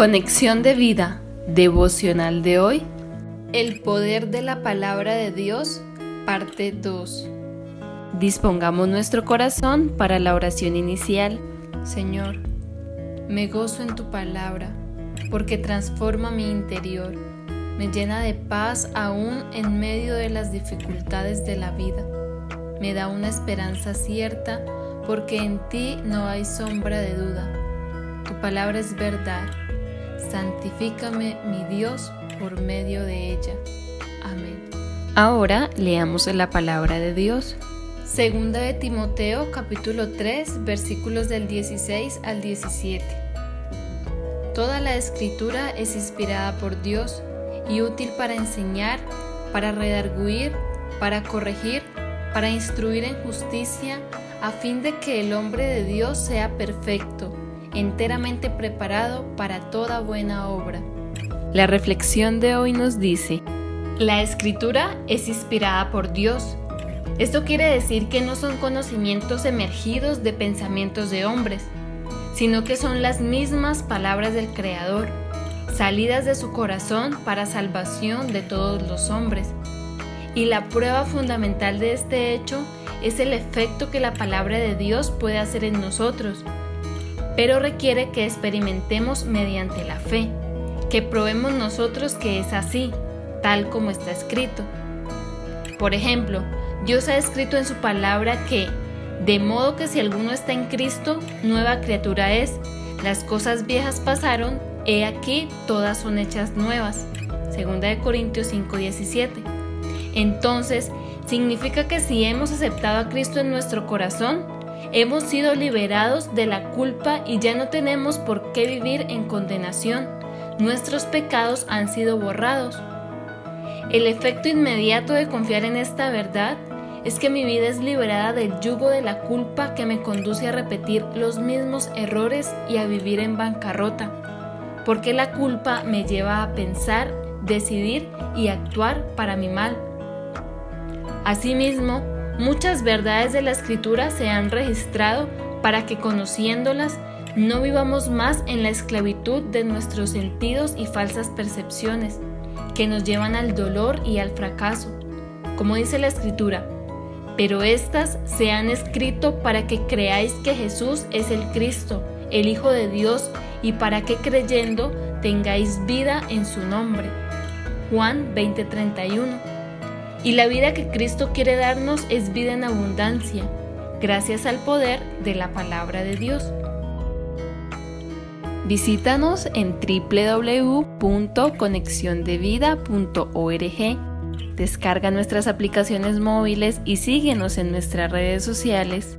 Conexión de vida devocional de hoy. El poder de la palabra de Dios, parte 2. Dispongamos nuestro corazón para la oración inicial. Señor, me gozo en tu palabra, porque transforma mi interior, me llena de paz aún en medio de las dificultades de la vida. Me da una esperanza cierta, porque en ti no hay sombra de duda. Tu palabra es verdad santifícame mi Dios por medio de ella. Amén. Ahora leamos la palabra de Dios. Segunda de Timoteo capítulo 3 versículos del 16 al 17. Toda la escritura es inspirada por Dios y útil para enseñar, para redarguir, para corregir, para instruir en justicia, a fin de que el hombre de Dios sea perfecto enteramente preparado para toda buena obra. La reflexión de hoy nos dice, la escritura es inspirada por Dios. Esto quiere decir que no son conocimientos emergidos de pensamientos de hombres, sino que son las mismas palabras del Creador, salidas de su corazón para salvación de todos los hombres. Y la prueba fundamental de este hecho es el efecto que la palabra de Dios puede hacer en nosotros pero requiere que experimentemos mediante la fe, que probemos nosotros que es así, tal como está escrito. Por ejemplo, Dios ha escrito en su palabra que, de modo que si alguno está en Cristo, nueva criatura es, las cosas viejas pasaron, he aquí todas son hechas nuevas. Segunda de Corintios 5:17. Entonces, significa que si hemos aceptado a Cristo en nuestro corazón, Hemos sido liberados de la culpa y ya no tenemos por qué vivir en condenación. Nuestros pecados han sido borrados. El efecto inmediato de confiar en esta verdad es que mi vida es liberada del yugo de la culpa que me conduce a repetir los mismos errores y a vivir en bancarrota, porque la culpa me lleva a pensar, decidir y actuar para mi mal. Asimismo, Muchas verdades de la escritura se han registrado para que conociéndolas no vivamos más en la esclavitud de nuestros sentidos y falsas percepciones que nos llevan al dolor y al fracaso. Como dice la escritura, pero estas se han escrito para que creáis que Jesús es el Cristo, el Hijo de Dios, y para que creyendo tengáis vida en su nombre. Juan 20:31 y la vida que Cristo quiere darnos es vida en abundancia, gracias al poder de la palabra de Dios. Visítanos en www.conexiondevida.org. Descarga nuestras aplicaciones móviles y síguenos en nuestras redes sociales